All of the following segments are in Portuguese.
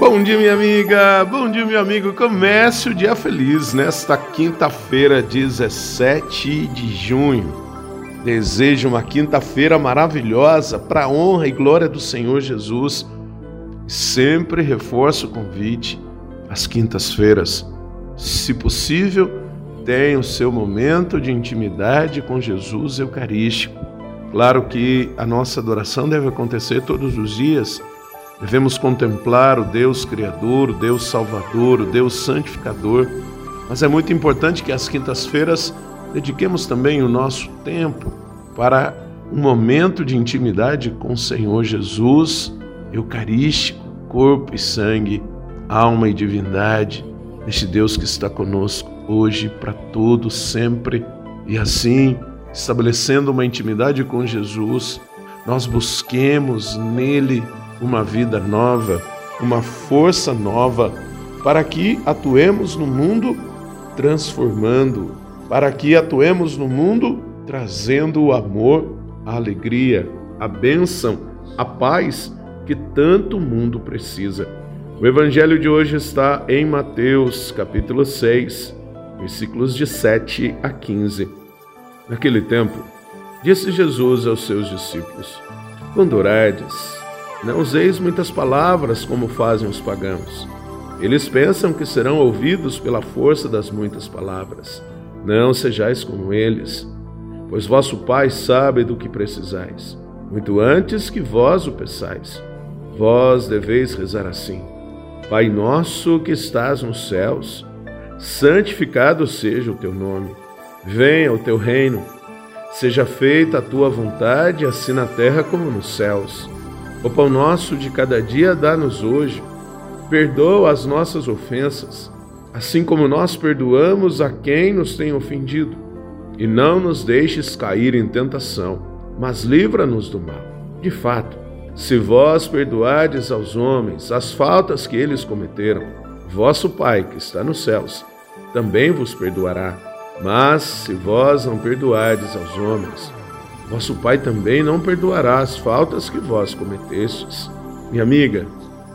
Bom dia, minha amiga. Bom dia, meu amigo. Comece o dia feliz nesta quinta-feira, 17 de junho. Desejo uma quinta-feira maravilhosa para a honra e glória do Senhor Jesus. Sempre reforço o convite às quintas-feiras. Se possível, tenha o seu momento de intimidade com Jesus Eucarístico. Claro que a nossa adoração deve acontecer todos os dias Devemos contemplar o Deus Criador, o Deus Salvador, o Deus Santificador, mas é muito importante que às quintas-feiras dediquemos também o nosso tempo para um momento de intimidade com o Senhor Jesus, eucarístico, corpo e sangue, alma e divindade, este Deus que está conosco hoje, para todos, sempre, e assim, estabelecendo uma intimidade com Jesus, nós busquemos nele uma vida nova, uma força nova, para que atuemos no mundo transformando, para que atuemos no mundo trazendo o amor, a alegria, a bênção, a paz que tanto o mundo precisa. O evangelho de hoje está em Mateus, capítulo 6, versículos de 7 a 15. Naquele tempo, disse Jesus aos seus discípulos: Quando orardes, não useis muitas palavras como fazem os pagãos. Eles pensam que serão ouvidos pela força das muitas palavras. Não sejais como eles, pois vosso Pai sabe do que precisais, muito antes que vós o peçais. Vós deveis rezar assim: Pai nosso que estás nos céus, santificado seja o teu nome. Venha o teu reino. Seja feita a tua vontade, assim na terra como nos céus. O pão nosso de cada dia dá-nos hoje. Perdoa as nossas ofensas, assim como nós perdoamos a quem nos tem ofendido. E não nos deixes cair em tentação, mas livra-nos do mal. De fato, se vós perdoardes aos homens as faltas que eles cometeram, vosso Pai, que está nos céus, também vos perdoará. Mas se vós não perdoardes aos homens, vosso Pai também não perdoará as faltas que vós cometestes. Minha amiga,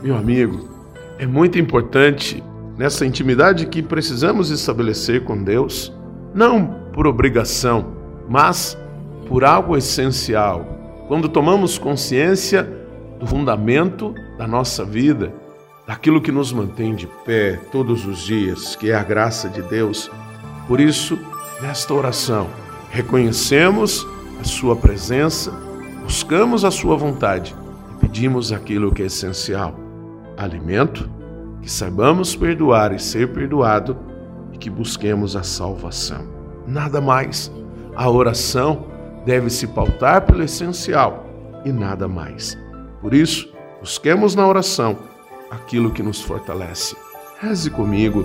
meu amigo, é muito importante nessa intimidade que precisamos estabelecer com Deus, não por obrigação, mas por algo essencial. Quando tomamos consciência do fundamento da nossa vida, daquilo que nos mantém de pé todos os dias, que é a graça de Deus. Por isso, nesta oração, reconhecemos a Sua presença, buscamos a Sua vontade e pedimos aquilo que é essencial: alimento, que saibamos perdoar e ser perdoado e que busquemos a salvação. Nada mais. A oração deve se pautar pelo essencial e nada mais. Por isso, busquemos na oração aquilo que nos fortalece. Reze comigo.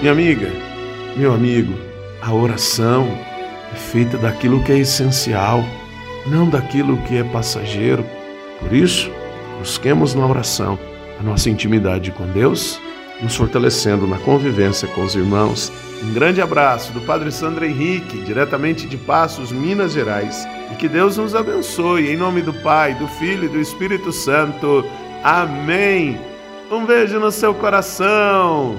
Minha amiga, meu amigo, a oração é feita daquilo que é essencial, não daquilo que é passageiro. Por isso, busquemos na oração a nossa intimidade com Deus, nos fortalecendo na convivência com os irmãos. Um grande abraço do Padre Sandro Henrique, diretamente de Passos, Minas Gerais. E que Deus nos abençoe, em nome do Pai, do Filho e do Espírito Santo. Amém. Um beijo no seu coração.